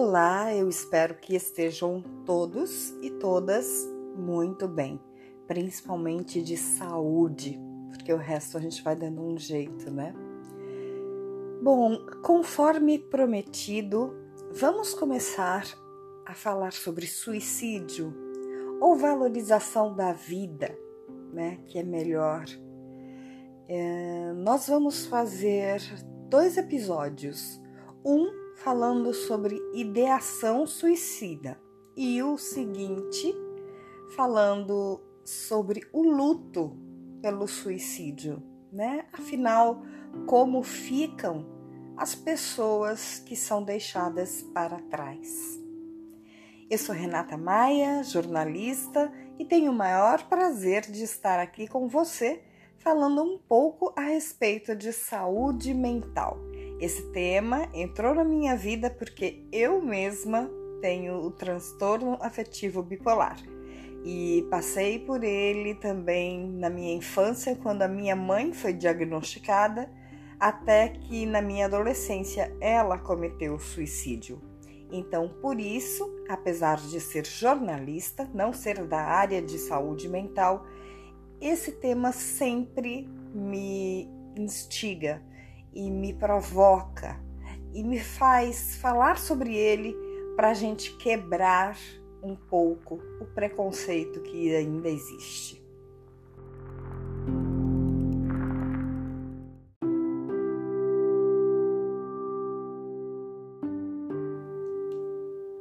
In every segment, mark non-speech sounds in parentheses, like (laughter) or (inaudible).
Olá, eu espero que estejam todos e todas muito bem, principalmente de saúde, porque o resto a gente vai dando um jeito, né? Bom, conforme prometido, vamos começar a falar sobre suicídio ou valorização da vida, né? Que é melhor. É, nós vamos fazer dois episódios. Um falando sobre ideação suicida e o seguinte falando sobre o luto pelo suicídio, né? Afinal, como ficam as pessoas que são deixadas para trás. Eu sou Renata Maia, jornalista, e tenho o maior prazer de estar aqui com você falando um pouco a respeito de saúde mental. Esse tema entrou na minha vida porque eu mesma tenho o transtorno afetivo bipolar e passei por ele também na minha infância, quando a minha mãe foi diagnosticada, até que na minha adolescência ela cometeu suicídio. Então, por isso, apesar de ser jornalista, não ser da área de saúde mental, esse tema sempre me instiga e me provoca e me faz falar sobre ele para a gente quebrar um pouco o preconceito que ainda existe.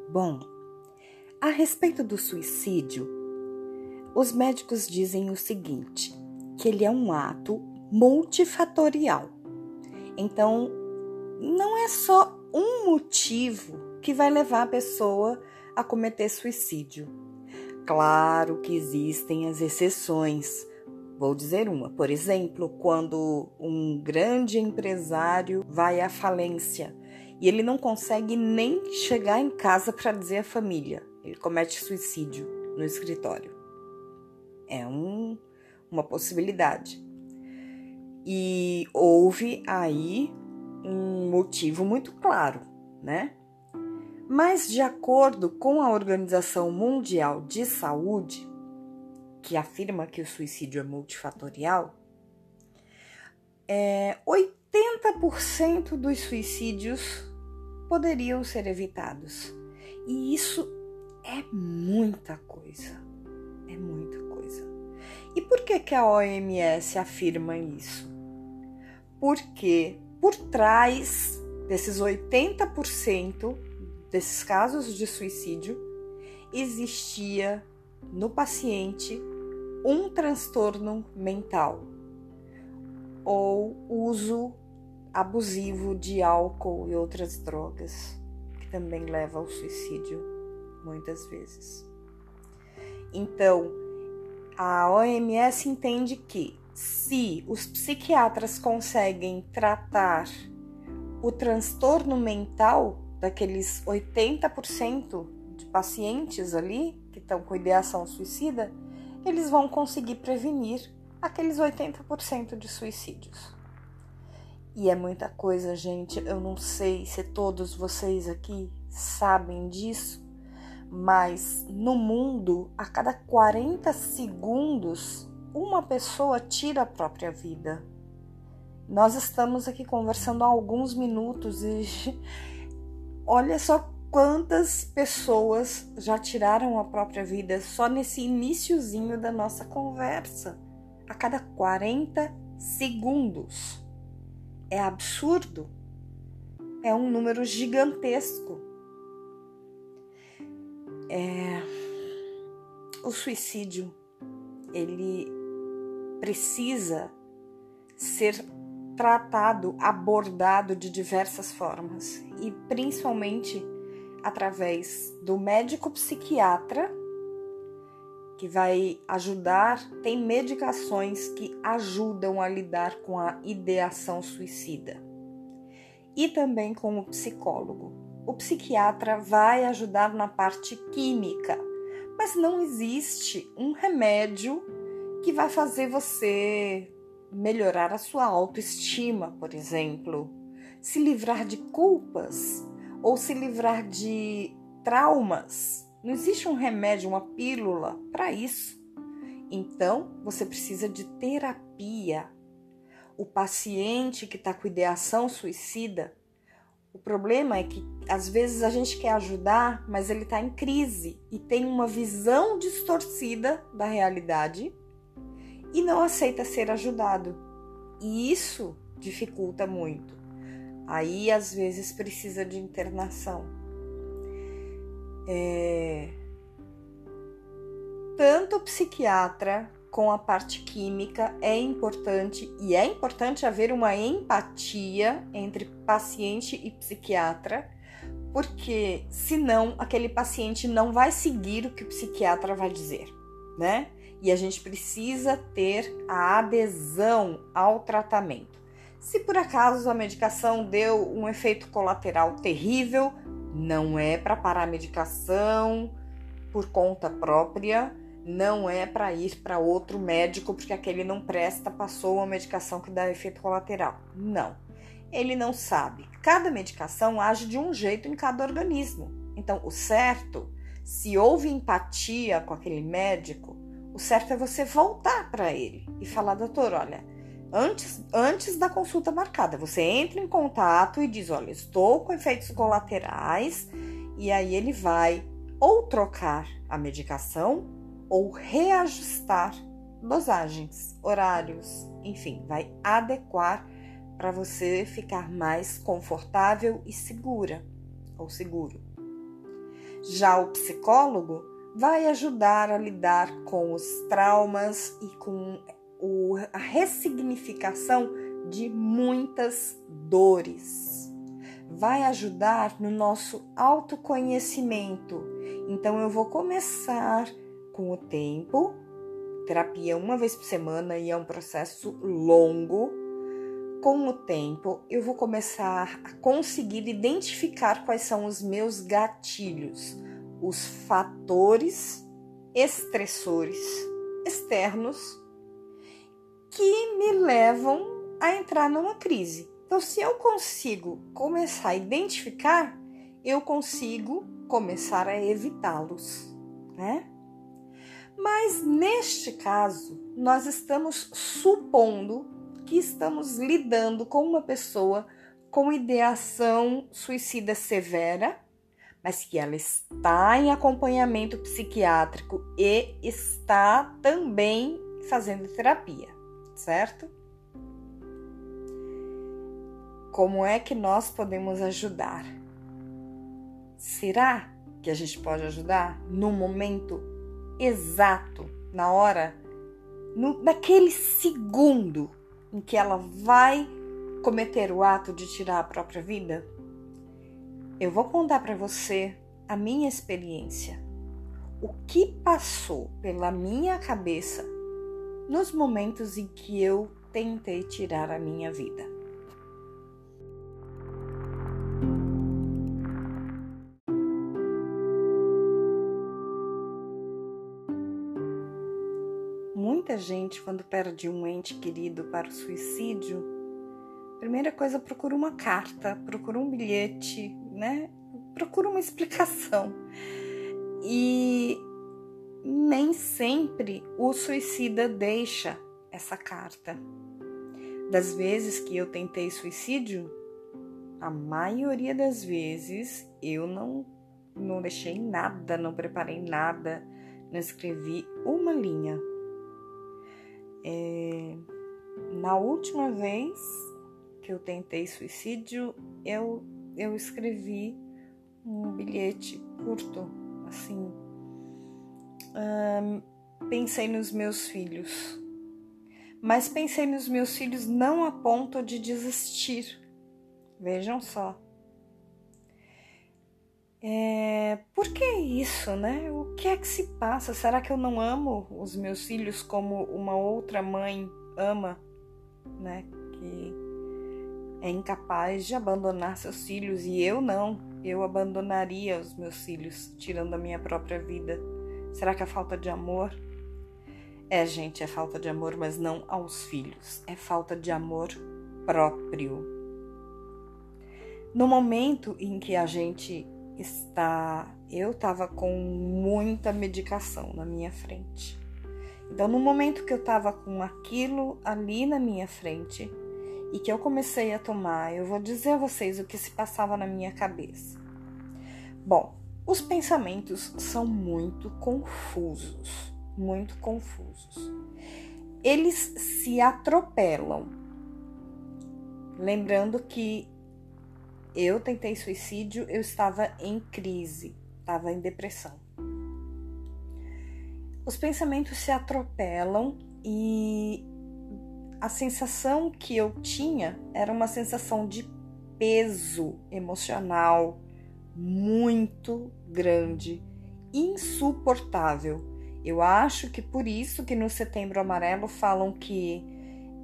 Bom, a respeito do suicídio, os médicos dizem o seguinte: que ele é um ato multifatorial. Então, não é só um motivo que vai levar a pessoa a cometer suicídio. Claro que existem as exceções. Vou dizer uma, por exemplo, quando um grande empresário vai à falência e ele não consegue nem chegar em casa para dizer à família, ele comete suicídio no escritório. É um, uma possibilidade. E houve aí um motivo muito claro, né? Mas, de acordo com a Organização Mundial de Saúde, que afirma que o suicídio é multifatorial, é, 80% dos suicídios poderiam ser evitados. E isso é muita coisa. É muita coisa. E por que, que a OMS afirma isso? Porque por trás desses 80% desses casos de suicídio, existia no paciente um transtorno mental ou uso abusivo de álcool e outras drogas, que também leva ao suicídio muitas vezes. Então, a OMS entende que se os psiquiatras conseguem tratar o transtorno mental daqueles 80% de pacientes ali que estão com ideação suicida, eles vão conseguir prevenir aqueles 80% de suicídios. E é muita coisa, gente. Eu não sei se todos vocês aqui sabem disso, mas no mundo, a cada 40 segundos, uma pessoa tira a própria vida. Nós estamos aqui conversando há alguns minutos e (laughs) Olha só quantas pessoas já tiraram a própria vida só nesse iníciozinho da nossa conversa, a cada 40 segundos. É absurdo. É um número gigantesco. É... O suicídio, ele precisa ser tratado, abordado de diversas formas e principalmente através do médico psiquiatra que vai ajudar, tem medicações que ajudam a lidar com a ideação suicida. E também com o psicólogo. O psiquiatra vai ajudar na parte química, mas não existe um remédio que vai fazer você melhorar a sua autoestima, por exemplo, se livrar de culpas ou se livrar de traumas. Não existe um remédio, uma pílula para isso. Então, você precisa de terapia. O paciente que está com ideação suicida, o problema é que às vezes a gente quer ajudar, mas ele está em crise e tem uma visão distorcida da realidade e não aceita ser ajudado. E isso dificulta muito. Aí às vezes precisa de internação. É... Tanto o psiquiatra com a parte química é importante e é importante haver uma empatia entre paciente e psiquiatra, porque senão aquele paciente não vai seguir o que o psiquiatra vai dizer, né? E a gente precisa ter a adesão ao tratamento. Se por acaso a medicação deu um efeito colateral terrível, não é para parar a medicação por conta própria, não é para ir para outro médico porque aquele não presta, passou uma medicação que dá efeito colateral. Não. Ele não sabe. Cada medicação age de um jeito em cada organismo. Então, o certo, se houve empatia com aquele médico, o certo é você voltar para ele e falar, doutor, olha, antes, antes da consulta marcada, você entra em contato e diz, olha, estou com efeitos colaterais, e aí ele vai ou trocar a medicação ou reajustar dosagens, horários, enfim, vai adequar para você ficar mais confortável e segura ou seguro. Já o psicólogo vai ajudar a lidar com os traumas e com o, a ressignificação de muitas dores. Vai ajudar no nosso autoconhecimento. Então, eu vou começar com o tempo, terapia uma vez por semana e é um processo longo. Com o tempo, eu vou começar a conseguir identificar quais são os meus gatilhos os fatores estressores externos que me levam a entrar numa crise. Então, se eu consigo começar a identificar, eu consigo começar a evitá-los, né? Mas neste caso, nós estamos supondo que estamos lidando com uma pessoa com ideação suicida severa mas que ela está em acompanhamento psiquiátrico e está também fazendo terapia, certo? Como é que nós podemos ajudar? Será que a gente pode ajudar no momento exato, na hora, no, naquele segundo em que ela vai cometer o ato de tirar a própria vida? Eu vou contar para você a minha experiência, o que passou pela minha cabeça nos momentos em que eu tentei tirar a minha vida. Muita gente, quando perde um ente querido para o suicídio, primeira coisa procura uma carta, procura um bilhete, né? Procura uma explicação. E nem sempre o suicida deixa essa carta. Das vezes que eu tentei suicídio, a maioria das vezes eu não não deixei nada, não preparei nada, não escrevi uma linha. É, na última vez que eu tentei suicídio, eu eu escrevi um bilhete curto, assim. pensei nos meus filhos, mas pensei nos meus filhos não a ponto de desistir. Vejam só. É, por que isso, né? O que é que se passa? Será que eu não amo os meus filhos como uma outra mãe ama, né? Que é incapaz de abandonar seus filhos e eu não. Eu abandonaria os meus filhos, tirando a minha própria vida. Será que é falta de amor? É, gente, é falta de amor, mas não aos filhos. É falta de amor próprio. no momento em que a gente está. Eu estava com muita medicação na minha frente. Então, no momento que eu estava com aquilo ali na minha frente e que eu comecei a tomar, eu vou dizer a vocês o que se passava na minha cabeça. Bom, os pensamentos são muito confusos, muito confusos. Eles se atropelam. Lembrando que eu tentei suicídio, eu estava em crise, estava em depressão. Os pensamentos se atropelam e a sensação que eu tinha era uma sensação de peso emocional muito grande, insuportável. Eu acho que por isso que no Setembro Amarelo falam que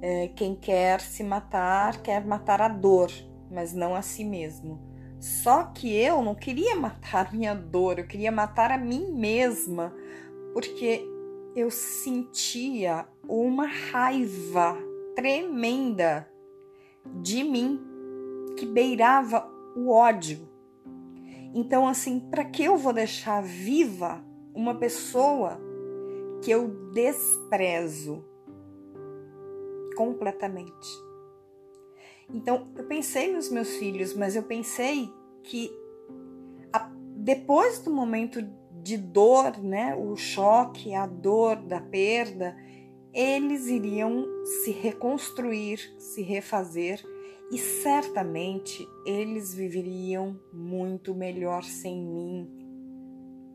é, quem quer se matar quer matar a dor, mas não a si mesmo. Só que eu não queria (laughs) matar minha dor, eu queria matar a mim mesma, porque eu sentia uma raiva tremenda de mim que beirava o ódio. Então, assim, para que eu vou deixar viva uma pessoa que eu desprezo completamente? Então, eu pensei nos meus filhos, mas eu pensei que a, depois do momento de dor, né, o choque, a dor da perda, eles iriam se reconstruir, se refazer e certamente eles viveriam muito melhor sem mim.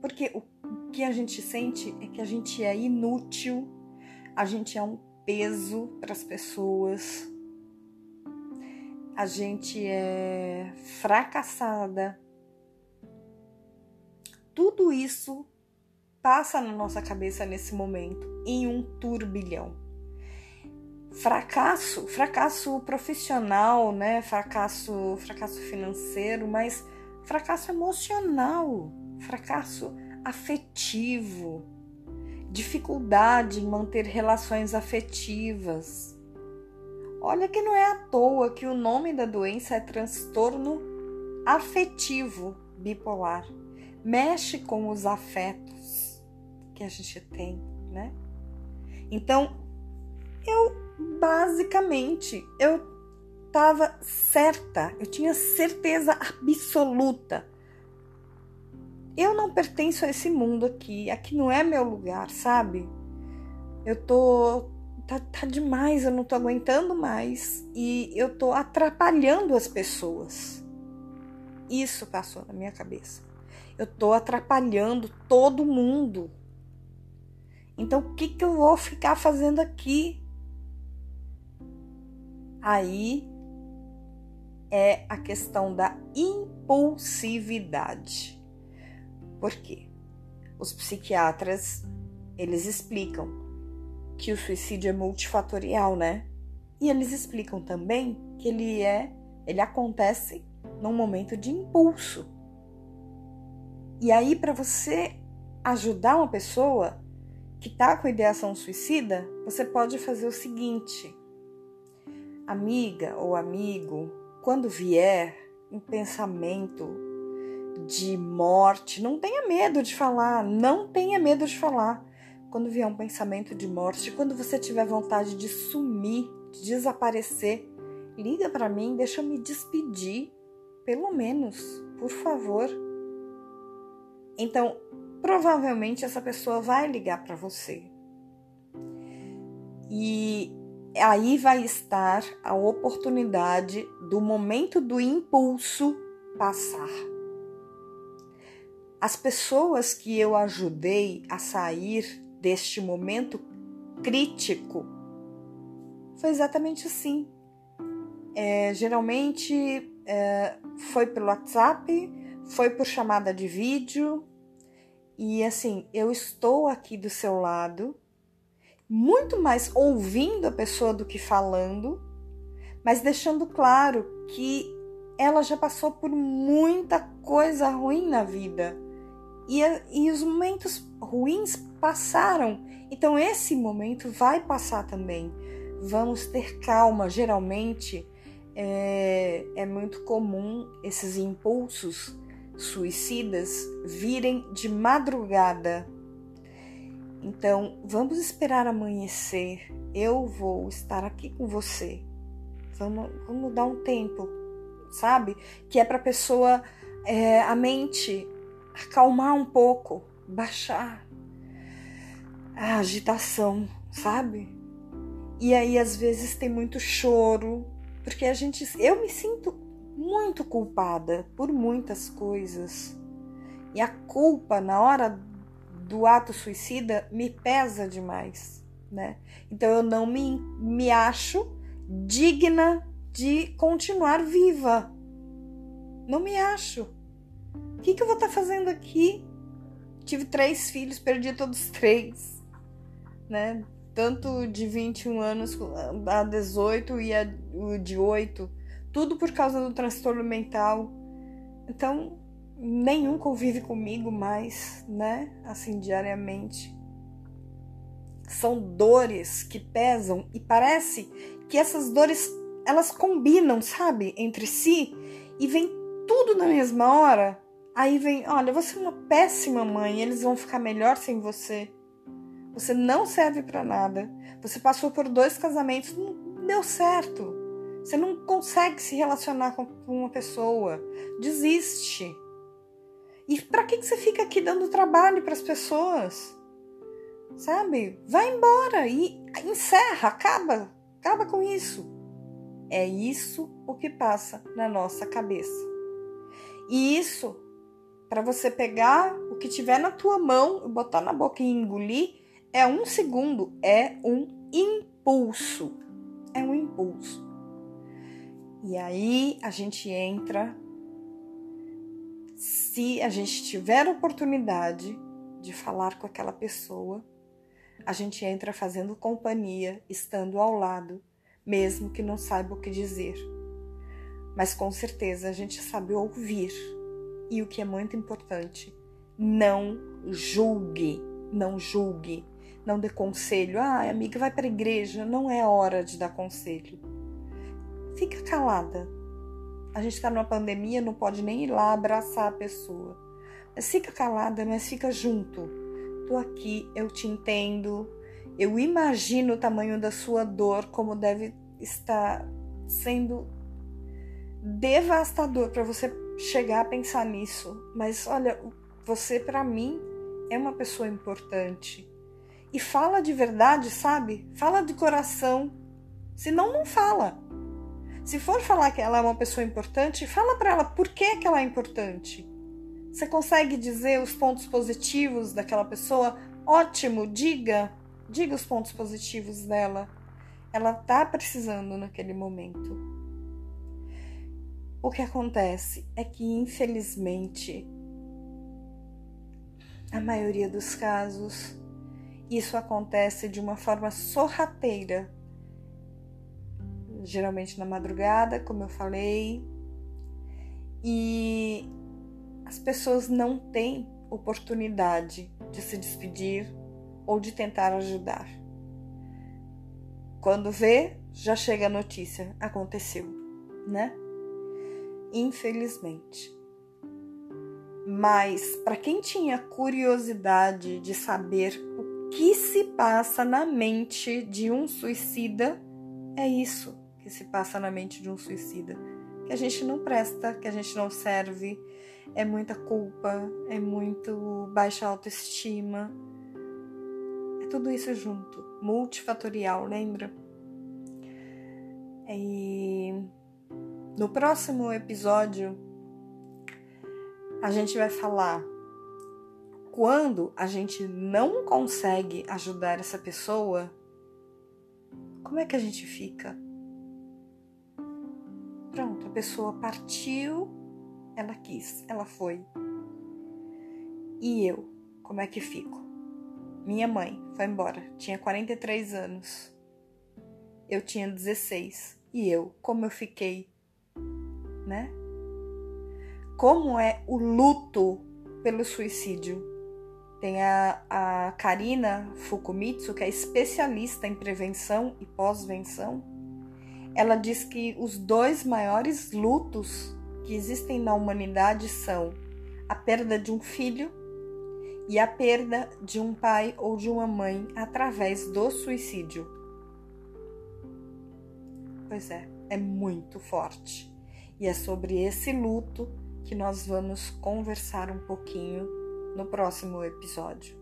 Porque o que a gente sente é que a gente é inútil, a gente é um peso para as pessoas, a gente é fracassada. Tudo isso passa na nossa cabeça nesse momento, em um turbilhão. Fracasso, fracasso profissional, né? Fracasso, fracasso financeiro, mas fracasso emocional, fracasso afetivo, dificuldade em manter relações afetivas, Olha que não é à toa que o nome da doença é transtorno afetivo bipolar. Mexe com os afetos que a gente tem, né? Então, eu basicamente eu estava certa, eu tinha certeza absoluta. Eu não pertenço a esse mundo aqui, aqui não é meu lugar, sabe? Eu tô tá, tá demais, eu não tô aguentando mais e eu tô atrapalhando as pessoas. Isso passou na minha cabeça. Eu tô atrapalhando todo mundo. Então, o que, que eu vou ficar fazendo aqui? Aí é a questão da impulsividade. Por quê? Os psiquiatras, eles explicam que o suicídio é multifatorial, né? E eles explicam também que ele é, ele acontece num momento de impulso. E aí para você ajudar uma pessoa que está com ideação suicida, você pode fazer o seguinte: amiga ou amigo, quando vier um pensamento de morte, não tenha medo de falar, não tenha medo de falar quando vier um pensamento de morte, quando você tiver vontade de sumir, de desaparecer, liga para mim, deixa eu me despedir, pelo menos, por favor. Então, provavelmente essa pessoa vai ligar para você. E aí vai estar a oportunidade do momento do impulso passar. As pessoas que eu ajudei a sair deste momento crítico foi exatamente assim. É, geralmente é, foi pelo WhatsApp, foi por chamada de vídeo, e assim, eu estou aqui do seu lado, muito mais ouvindo a pessoa do que falando, mas deixando claro que ela já passou por muita coisa ruim na vida. E, e os momentos ruins passaram. Então esse momento vai passar também. Vamos ter calma. Geralmente é, é muito comum esses impulsos suicidas virem de madrugada. Então, vamos esperar amanhecer. Eu vou estar aqui com você. Vamos, vamos dar um tempo, sabe? Que é para a pessoa, é, a mente, acalmar um pouco, baixar a agitação, sabe? E aí, às vezes, tem muito choro, porque a gente. Eu me sinto muito culpada por muitas coisas. E a culpa na hora do ato suicida me pesa demais, né? Então eu não me, me acho digna de continuar viva. Não me acho. O que, que eu vou estar tá fazendo aqui? Tive três filhos, perdi todos os três, né? Tanto de 21 anos a 18 e a de 8 tudo por causa do transtorno mental. Então, nenhum convive comigo mais, né? Assim, diariamente. São dores que pesam e parece que essas dores elas combinam, sabe, entre si e vem tudo na mesma hora. Aí vem, olha, você é uma péssima mãe, eles vão ficar melhor sem você. Você não serve para nada. Você passou por dois casamentos, não deu certo. Você não consegue se relacionar com uma pessoa. Desiste. E para que, que você fica aqui dando trabalho para as pessoas? Sabe? Vai embora e encerra, acaba, acaba com isso. É isso o que passa na nossa cabeça. E isso, para você pegar o que tiver na tua mão botar na boca e engolir, é um segundo, é um impulso. É um impulso. E aí a gente entra, se a gente tiver oportunidade de falar com aquela pessoa, a gente entra fazendo companhia, estando ao lado, mesmo que não saiba o que dizer. Mas com certeza a gente sabe ouvir. E o que é muito importante, não julgue, não julgue, não dê conselho. Ah, amiga, vai para a igreja. Não é hora de dar conselho fica calada. A gente está numa pandemia, não pode nem ir lá abraçar a pessoa. Mas fica calada, mas fica junto. Tô aqui, eu te entendo. Eu imagino o tamanho da sua dor, como deve estar sendo devastador para você chegar a pensar nisso. Mas olha, você para mim é uma pessoa importante. E fala de verdade, sabe? Fala de coração. Senão não fala. Se for falar que ela é uma pessoa importante, fala para ela por que, que ela é importante. Você consegue dizer os pontos positivos daquela pessoa? Ótimo, diga, diga os pontos positivos dela. Ela tá precisando naquele momento. O que acontece é que, infelizmente, a maioria dos casos, isso acontece de uma forma sorrateira geralmente na madrugada, como eu falei, e as pessoas não têm oportunidade de se despedir ou de tentar ajudar. Quando vê, já chega a notícia, aconteceu, né? Infelizmente. Mas para quem tinha curiosidade de saber o que se passa na mente de um suicida, é isso que se passa na mente de um suicida. Que a gente não presta, que a gente não serve, é muita culpa, é muito baixa autoestima. É tudo isso junto, multifatorial, lembra? E no próximo episódio a gente vai falar quando a gente não consegue ajudar essa pessoa, como é que a gente fica? Pessoa partiu, ela quis, ela foi. E eu, como é que fico? Minha mãe foi embora, tinha 43 anos. Eu tinha 16. E eu, como eu fiquei, né? Como é o luto pelo suicídio? Tem a, a Karina Fukumitsu, que é especialista em prevenção e pós-venção ela diz que os dois maiores lutos que existem na humanidade são a perda de um filho e a perda de um pai ou de uma mãe através do suicídio. Pois é, é muito forte. E é sobre esse luto que nós vamos conversar um pouquinho no próximo episódio.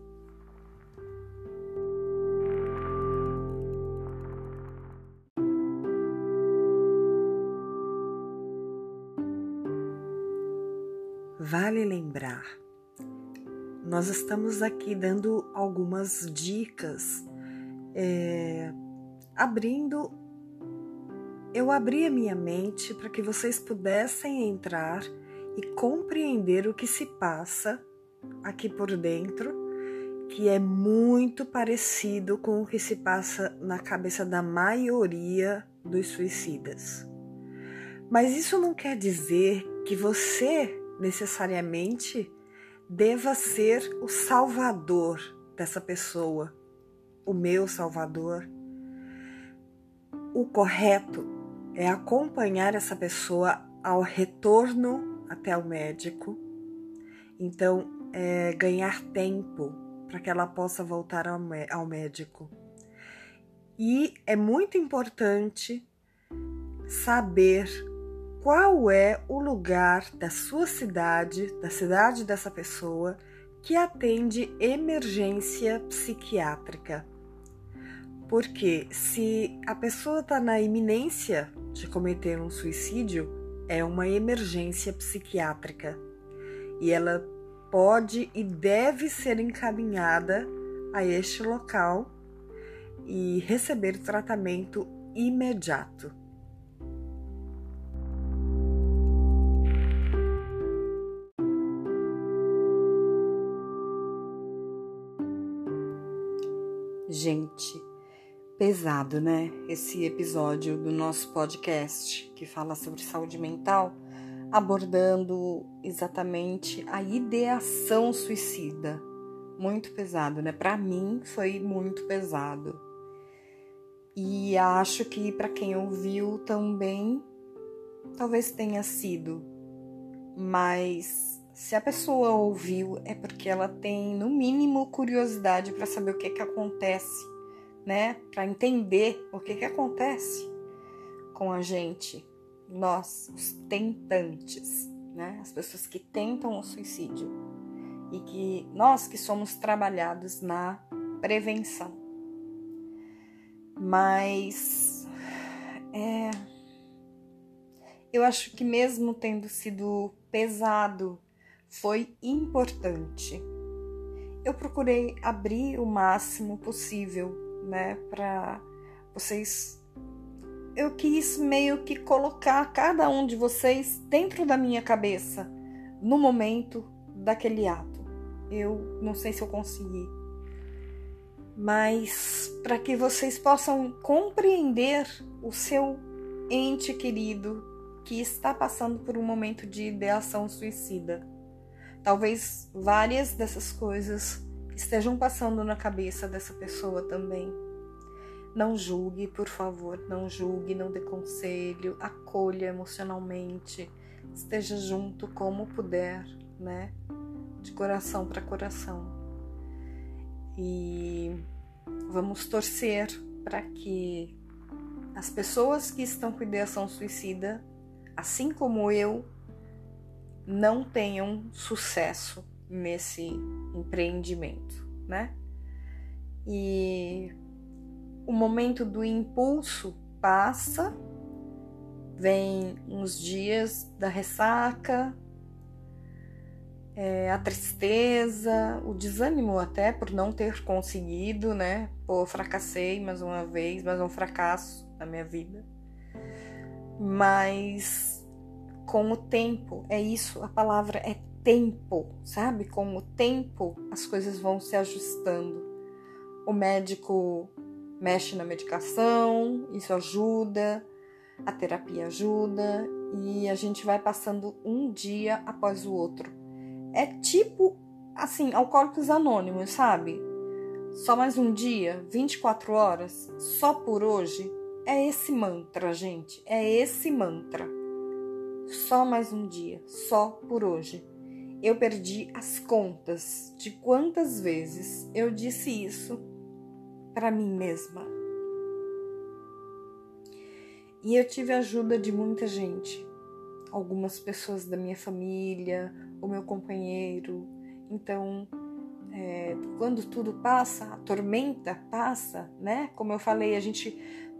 Vale lembrar, nós estamos aqui dando algumas dicas, é, abrindo. Eu abri a minha mente para que vocês pudessem entrar e compreender o que se passa aqui por dentro, que é muito parecido com o que se passa na cabeça da maioria dos suicidas. Mas isso não quer dizer que você necessariamente deva ser o salvador dessa pessoa, o meu salvador. O correto é acompanhar essa pessoa ao retorno até o médico. Então, é ganhar tempo para que ela possa voltar ao, ao médico. E é muito importante saber qual é o lugar da sua cidade, da cidade dessa pessoa, que atende emergência psiquiátrica. Porque se a pessoa está na iminência de cometer um suicídio, é uma emergência psiquiátrica e ela pode e deve ser encaminhada a este local e receber tratamento imediato. Gente, pesado, né? Esse episódio do nosso podcast que fala sobre saúde mental, abordando exatamente a ideação suicida. Muito pesado, né? Para mim foi muito pesado. E acho que para quem ouviu também talvez tenha sido, mas se a pessoa ouviu, é porque ela tem, no mínimo, curiosidade para saber o que, que acontece, né? Para entender o que, que acontece com a gente, nós, os tentantes, né? As pessoas que tentam o suicídio e que nós que somos trabalhados na prevenção. Mas é, eu acho que mesmo tendo sido pesado foi importante. Eu procurei abrir o máximo possível, né, para vocês. Eu quis meio que colocar cada um de vocês dentro da minha cabeça no momento daquele ato. Eu não sei se eu consegui, mas para que vocês possam compreender o seu ente querido que está passando por um momento de ideação suicida. Talvez várias dessas coisas estejam passando na cabeça dessa pessoa também. Não julgue, por favor, não julgue, não dê conselho, acolha emocionalmente, esteja junto como puder, né? De coração para coração. E vamos torcer para que as pessoas que estão com ideação suicida, assim como eu, não tenham sucesso nesse empreendimento, né? E o momento do impulso passa, vem uns dias da ressaca, é, a tristeza, o desânimo até por não ter conseguido, né? Pô, fracassei mais uma vez, mais um fracasso na minha vida. Mas com o tempo. É isso, a palavra é tempo, sabe? Com o tempo as coisas vão se ajustando. O médico mexe na medicação, isso ajuda, a terapia ajuda e a gente vai passando um dia após o outro. É tipo assim, alcoólicos anônimos, sabe? Só mais um dia, 24 horas, só por hoje, é esse mantra, gente. É esse mantra. Só mais um dia, só por hoje. Eu perdi as contas de quantas vezes eu disse isso para mim mesma. E eu tive a ajuda de muita gente, algumas pessoas da minha família, o meu companheiro. Então, é, quando tudo passa, a tormenta passa, né? Como eu falei, a gente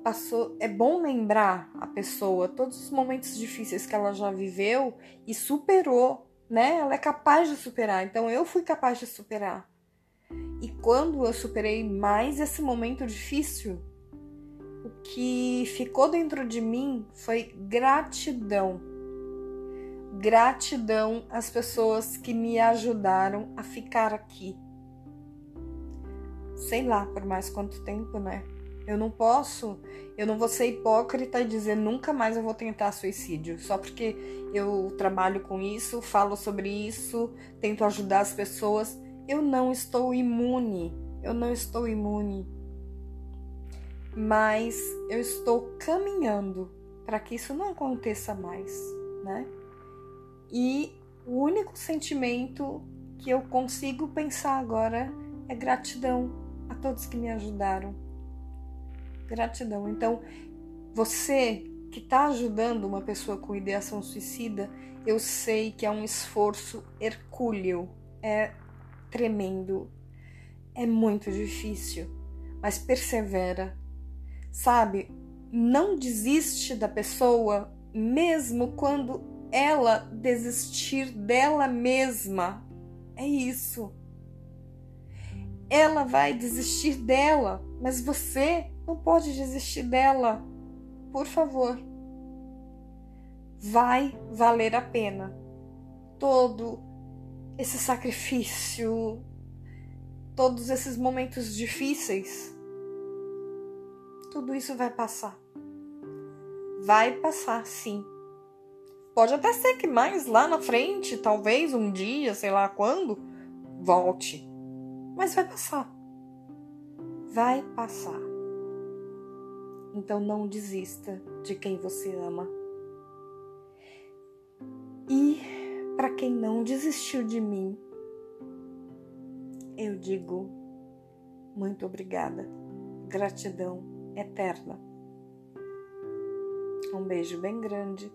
passou. É bom lembrar a pessoa todos os momentos difíceis que ela já viveu e superou, né? Ela é capaz de superar. Então eu fui capaz de superar. E quando eu superei mais esse momento difícil, o que ficou dentro de mim foi gratidão. Gratidão às pessoas que me ajudaram a ficar aqui. Sei lá por mais quanto tempo, né? Eu não posso, eu não vou ser hipócrita e dizer nunca mais eu vou tentar suicídio, só porque eu trabalho com isso, falo sobre isso, tento ajudar as pessoas. Eu não estou imune, eu não estou imune. Mas eu estou caminhando para que isso não aconteça mais, né? E o único sentimento que eu consigo pensar agora é gratidão a todos que me ajudaram Gratidão. Então, você que está ajudando uma pessoa com ideação suicida, eu sei que é um esforço hercúleo, é tremendo, é muito difícil, mas persevera, sabe? Não desiste da pessoa, mesmo quando ela desistir dela mesma. É isso. Ela vai desistir dela, mas você não pode desistir dela. Por favor. Vai valer a pena todo esse sacrifício, todos esses momentos difíceis. Tudo isso vai passar. Vai passar, sim. Pode até ser que mais lá na frente, talvez um dia, sei lá quando, volte. Mas vai passar. Vai passar. Então não desista de quem você ama. E para quem não desistiu de mim, eu digo muito obrigada. Gratidão eterna. Um beijo bem grande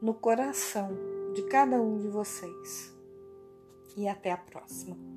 no coração de cada um de vocês. E até a próxima.